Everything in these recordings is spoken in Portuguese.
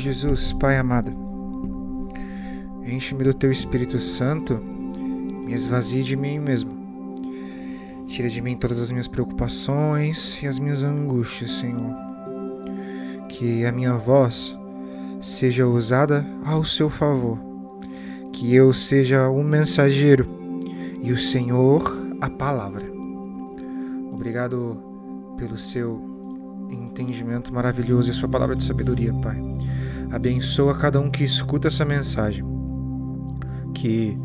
Jesus, Pai amado, enche-me do teu Espírito Santo, me esvazie de mim mesmo. Tira de mim todas as minhas preocupações e as minhas angústias, Senhor. Que a minha voz seja usada ao seu favor. Que eu seja o mensageiro e o Senhor a palavra. Obrigado pelo seu entendimento maravilhoso e sua palavra de sabedoria, Pai. Abençoa cada um que escuta essa mensagem. Que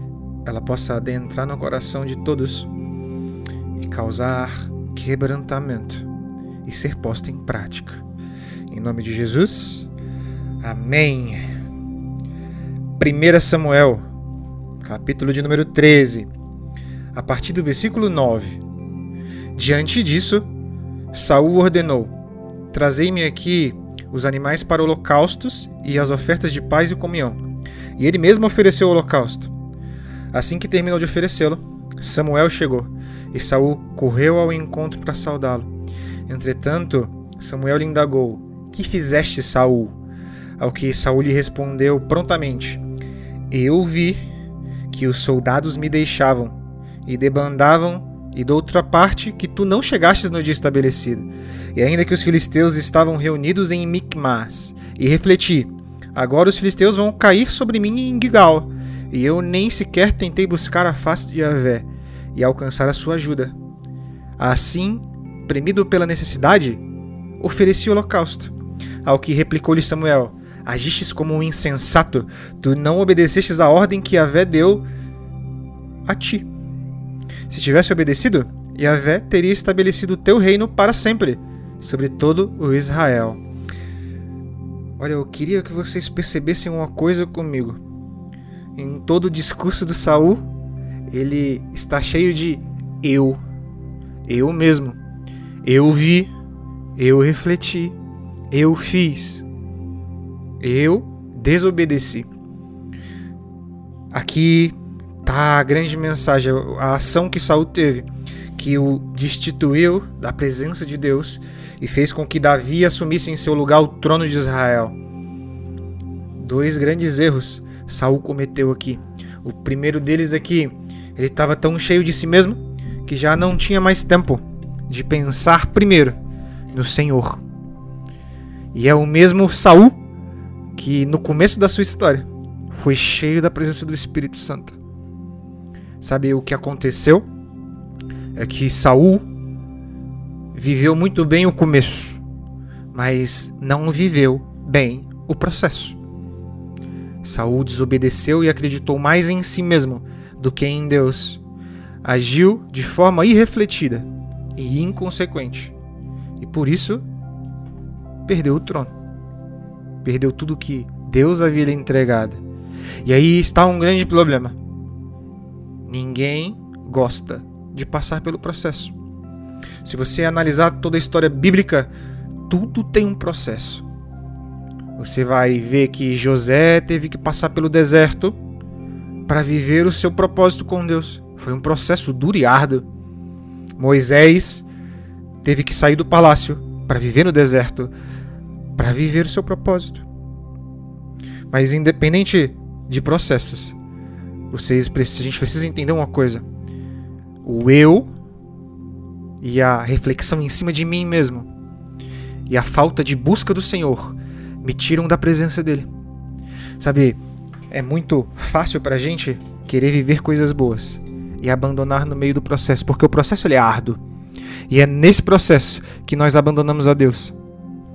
ela possa adentrar no coração de todos e causar quebrantamento e ser posta em prática. Em nome de Jesus, amém. 1 Samuel, capítulo de número 13, a partir do versículo 9. Diante disso, Saul ordenou: Trazei-me aqui os animais para holocaustos e as ofertas de paz e comunhão. E ele mesmo ofereceu o holocausto. Assim que terminou de oferecê-lo, Samuel chegou, e Saul correu ao encontro para saudá-lo. Entretanto, Samuel lhe indagou: Que fizeste, Saul? Ao que Saul lhe respondeu prontamente: Eu vi que os soldados me deixavam e debandavam e da outra parte que tu não chegastes no dia estabelecido. E ainda que os filisteus estavam reunidos em Micmas, e refleti: agora os filisteus vão cair sobre mim em Gigal, e eu nem sequer tentei buscar a face de Yahvé e alcançar a sua ajuda. Assim, premido pela necessidade, ofereci o holocausto. Ao que replicou-lhe Samuel: Agistes como um insensato, tu não obedecestes a ordem que Yahvé deu a ti. Se tivesse obedecido, Yahvé teria estabelecido o teu reino para sempre, sobre todo o Israel. Olha, eu queria que vocês percebessem uma coisa comigo. Em todo o discurso do Saul, ele está cheio de eu. Eu mesmo. Eu vi, eu refleti, eu fiz. Eu desobedeci. Aqui tá a grande mensagem, a ação que Saul teve, que o destituiu da presença de Deus e fez com que Davi assumisse em seu lugar o trono de Israel. Dois grandes erros Saul cometeu aqui. O primeiro deles é que ele estava tão cheio de si mesmo que já não tinha mais tempo de pensar primeiro no Senhor. E é o mesmo Saul que no começo da sua história foi cheio da presença do Espírito Santo. Sabe o que aconteceu? É que Saul viveu muito bem o começo, mas não viveu bem o processo. Saul desobedeceu e acreditou mais em si mesmo do que em Deus. Agiu de forma irrefletida e inconsequente. E por isso perdeu o trono. Perdeu tudo que Deus havia lhe entregado. E aí está um grande problema. Ninguém gosta de passar pelo processo. Se você analisar toda a história bíblica, tudo tem um processo. Você vai ver que José teve que passar pelo deserto para viver o seu propósito com Deus. Foi um processo duro e árduo. Moisés teve que sair do palácio para viver no deserto, para viver o seu propósito. Mas independente de processos, vocês a gente precisa entender uma coisa. O eu e a reflexão em cima de mim mesmo e a falta de busca do Senhor me tiram da presença dele. Sabe, é muito fácil pra gente querer viver coisas boas e abandonar no meio do processo, porque o processo ele é árduo. E é nesse processo que nós abandonamos a Deus.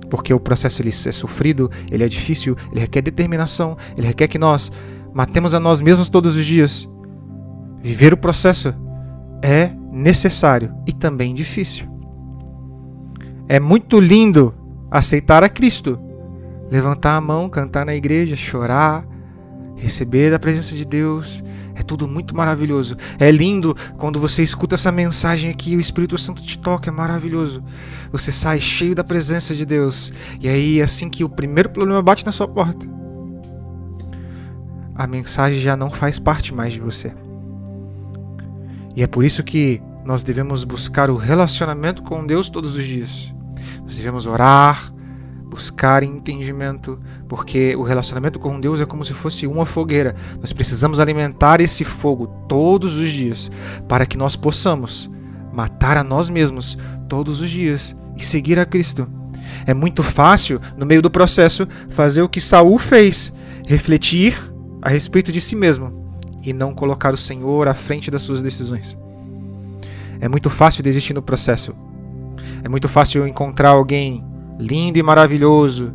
Porque o processo ele é sofrido, ele é difícil, ele requer determinação, ele requer que nós matemos a nós mesmos todos os dias. Viver o processo é necessário e também difícil. É muito lindo aceitar a Cristo, levantar a mão, cantar na igreja, chorar, receber da presença de Deus. É tudo muito maravilhoso. É lindo quando você escuta essa mensagem aqui, o Espírito Santo te toca, é maravilhoso. Você sai cheio da presença de Deus. E aí, assim que o primeiro problema bate na sua porta, a mensagem já não faz parte mais de você. E é por isso que nós devemos buscar o relacionamento com Deus todos os dias. Nós devemos orar, buscar entendimento, porque o relacionamento com Deus é como se fosse uma fogueira. Nós precisamos alimentar esse fogo todos os dias para que nós possamos matar a nós mesmos todos os dias e seguir a Cristo. É muito fácil, no meio do processo, fazer o que Saul fez, refletir a respeito de si mesmo e não colocar o Senhor à frente das suas decisões. É muito fácil desistir no processo. É muito fácil encontrar alguém lindo e maravilhoso,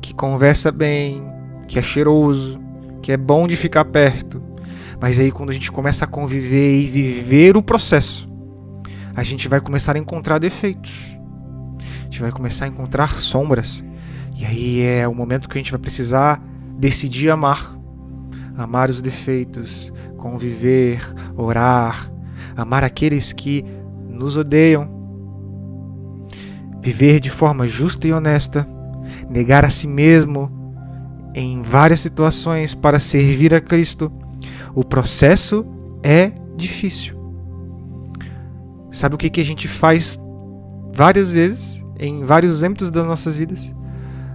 que conversa bem, que é cheiroso, que é bom de ficar perto. Mas aí quando a gente começa a conviver e viver o processo, a gente vai começar a encontrar defeitos. A gente vai começar a encontrar sombras. E aí é o momento que a gente vai precisar decidir amar. Amar os defeitos, conviver, orar, amar aqueles que nos odeiam, viver de forma justa e honesta, negar a si mesmo em várias situações para servir a Cristo. O processo é difícil. Sabe o que, que a gente faz várias vezes, em vários âmbitos das nossas vidas?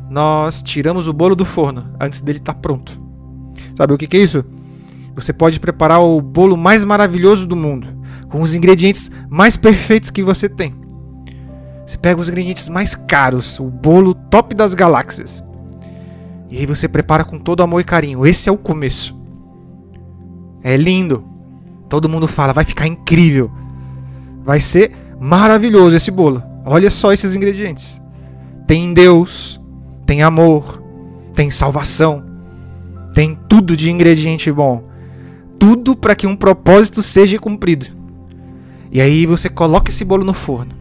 Nós tiramos o bolo do forno antes dele estar tá pronto. Sabe o que, que é isso? Você pode preparar o bolo mais maravilhoso do mundo, com os ingredientes mais perfeitos que você tem. Você pega os ingredientes mais caros, o bolo top das galáxias. E aí você prepara com todo amor e carinho. Esse é o começo. É lindo. Todo mundo fala, vai ficar incrível. Vai ser maravilhoso esse bolo. Olha só esses ingredientes. Tem Deus, tem amor, tem salvação, tem tudo de ingrediente bom. Tudo para que um propósito seja cumprido. E aí você coloca esse bolo no forno.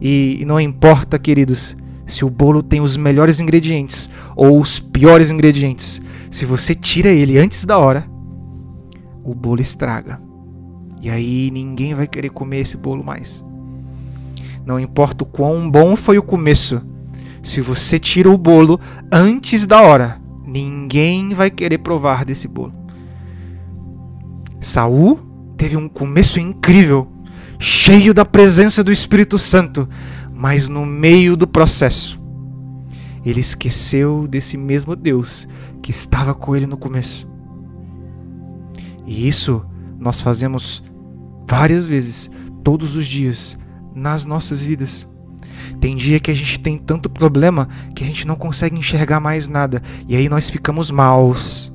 E não importa, queridos, se o bolo tem os melhores ingredientes ou os piores ingredientes, se você tira ele antes da hora, o bolo estraga. E aí ninguém vai querer comer esse bolo mais. Não importa o quão bom foi o começo, se você tira o bolo antes da hora, ninguém vai querer provar desse bolo. Saul teve um começo incrível, cheio da presença do Espírito Santo, mas no meio do processo, ele esqueceu desse mesmo Deus que estava com ele no começo. E isso nós fazemos várias vezes, todos os dias, nas nossas vidas. Tem dia que a gente tem tanto problema que a gente não consegue enxergar mais nada, e aí nós ficamos maus.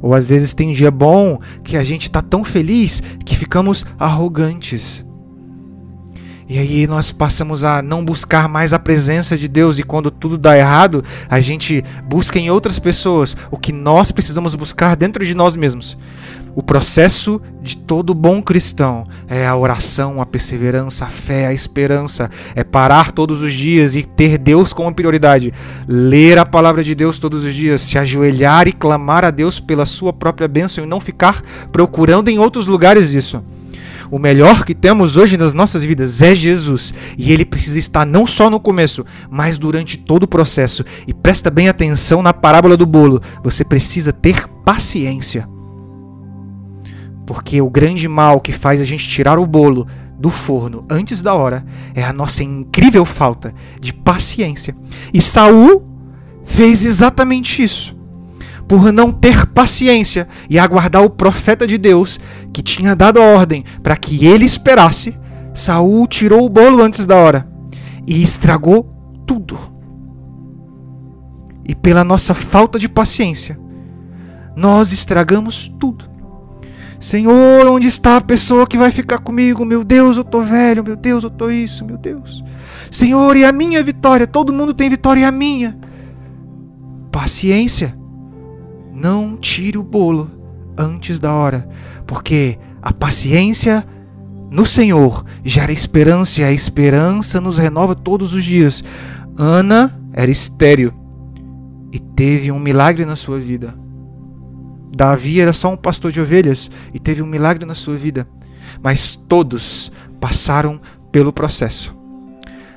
Ou às vezes tem dia bom que a gente está tão feliz que ficamos arrogantes. E aí nós passamos a não buscar mais a presença de Deus e quando tudo dá errado, a gente busca em outras pessoas o que nós precisamos buscar dentro de nós mesmos. O processo de todo bom cristão é a oração, a perseverança, a fé, a esperança, é parar todos os dias e ter Deus como prioridade, ler a palavra de Deus todos os dias, se ajoelhar e clamar a Deus pela sua própria bênção e não ficar procurando em outros lugares isso. O melhor que temos hoje nas nossas vidas é Jesus, e ele precisa estar não só no começo, mas durante todo o processo. E presta bem atenção na parábola do bolo. Você precisa ter paciência. Porque o grande mal que faz a gente tirar o bolo do forno antes da hora é a nossa incrível falta de paciência. E Saul fez exatamente isso. Por não ter paciência e aguardar o profeta de Deus que tinha dado a ordem para que ele esperasse, Saul tirou o bolo antes da hora e estragou tudo. E pela nossa falta de paciência, nós estragamos tudo. Senhor, onde está a pessoa que vai ficar comigo? Meu Deus, eu tô velho, meu Deus, eu tô isso, meu Deus. Senhor, e a minha vitória? Todo mundo tem vitória e a minha. Paciência. Não tire o bolo antes da hora, porque a paciência no Senhor gera esperança e a esperança nos renova todos os dias. Ana era estéril e teve um milagre na sua vida. Davi era só um pastor de ovelhas e teve um milagre na sua vida, mas todos passaram pelo processo.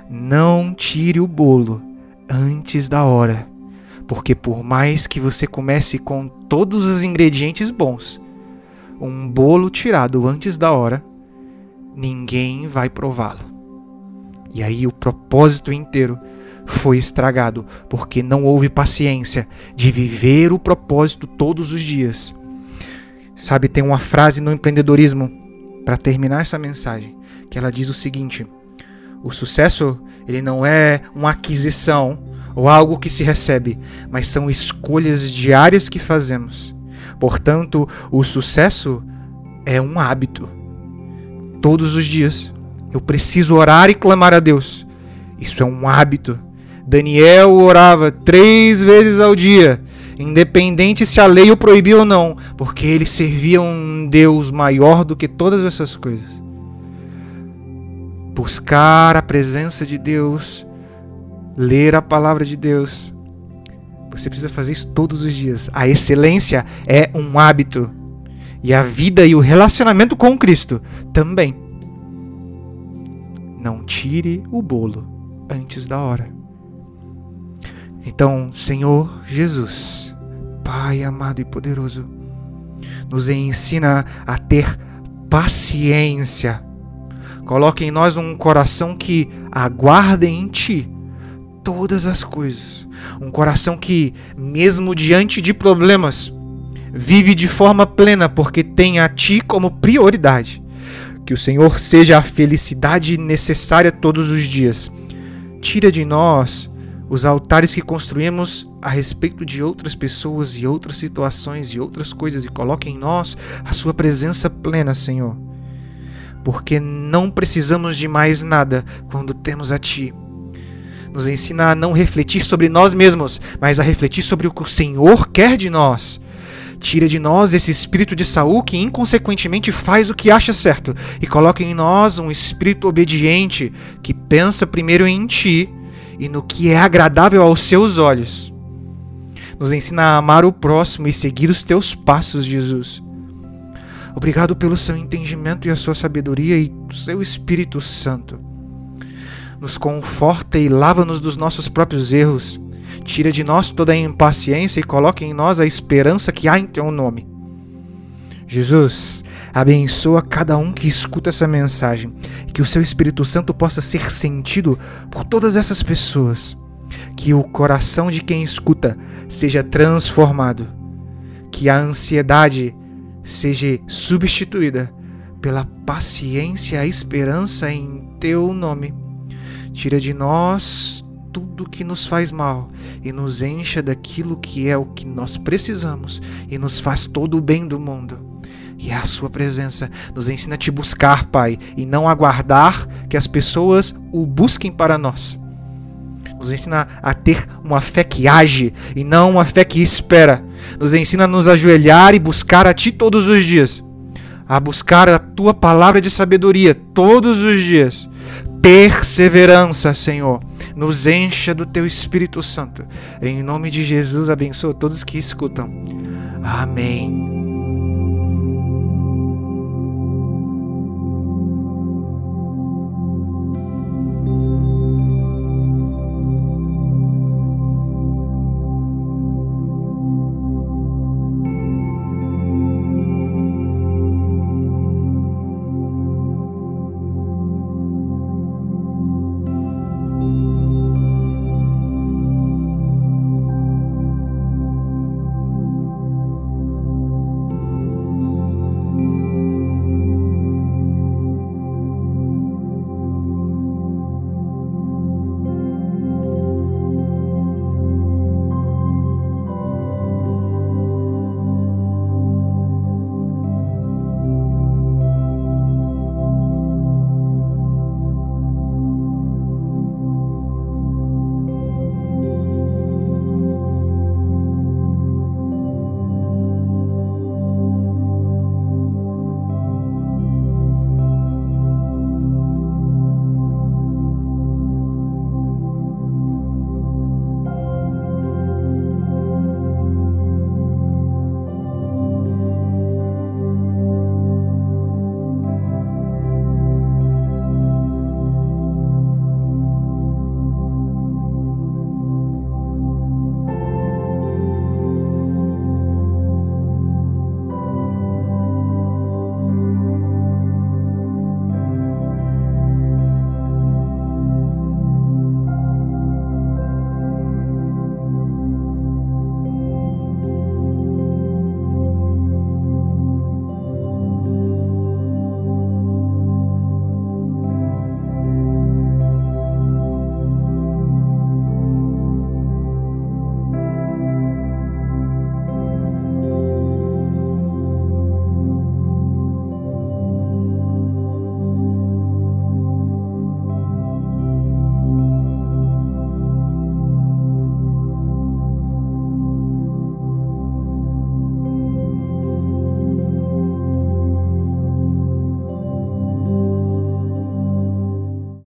Não tire o bolo antes da hora, porque por mais que você comece com todos os ingredientes bons, um bolo tirado antes da hora, ninguém vai prová-lo. E aí o propósito inteiro foi estragado porque não houve paciência de viver o propósito todos os dias. Sabe, tem uma frase no empreendedorismo para terminar essa mensagem, que ela diz o seguinte: o sucesso, ele não é uma aquisição ou algo que se recebe, mas são escolhas diárias que fazemos. Portanto, o sucesso é um hábito. Todos os dias eu preciso orar e clamar a Deus. Isso é um hábito. Daniel orava três vezes ao dia, independente se a lei o proibia ou não, porque ele servia um Deus maior do que todas essas coisas. Buscar a presença de Deus, ler a palavra de Deus. Você precisa fazer isso todos os dias. A excelência é um hábito. E a vida e o relacionamento com Cristo também. Não tire o bolo antes da hora. Então, Senhor Jesus, Pai amado e poderoso, nos ensina a ter paciência. Coloque em nós um coração que aguarde em Ti todas as coisas. Um coração que, mesmo diante de problemas, vive de forma plena porque tem a Ti como prioridade. Que o Senhor seja a felicidade necessária todos os dias. Tira de nós os altares que construímos a respeito de outras pessoas e outras situações e outras coisas e coloque em nós a Sua presença plena, Senhor. Porque não precisamos de mais nada quando temos a Ti nos ensina a não refletir sobre nós mesmos, mas a refletir sobre o que o Senhor quer de nós. Tira de nós esse espírito de Saul que inconsequentemente faz o que acha certo e coloca em nós um espírito obediente que pensa primeiro em ti e no que é agradável aos seus olhos. Nos ensina a amar o próximo e seguir os teus passos, Jesus. Obrigado pelo seu entendimento e a sua sabedoria e o seu Espírito Santo nos conforta e lava-nos dos nossos próprios erros. Tira de nós toda a impaciência e coloca em nós a esperança que há em teu nome. Jesus, abençoa cada um que escuta essa mensagem, que o seu Espírito Santo possa ser sentido por todas essas pessoas, que o coração de quem escuta seja transformado, que a ansiedade seja substituída pela paciência e a esperança em teu nome. Tira de nós tudo que nos faz mal e nos encha daquilo que é o que nós precisamos e nos faz todo o bem do mundo. E é a Sua presença nos ensina a te buscar, Pai, e não aguardar que as pessoas o busquem para nós. Nos ensina a ter uma fé que age e não uma fé que espera. Nos ensina a nos ajoelhar e buscar a Ti todos os dias. A buscar a Tua palavra de sabedoria todos os dias perseverança, Senhor. Nos encha do teu Espírito Santo. Em nome de Jesus, abençoa todos que escutam. Amém.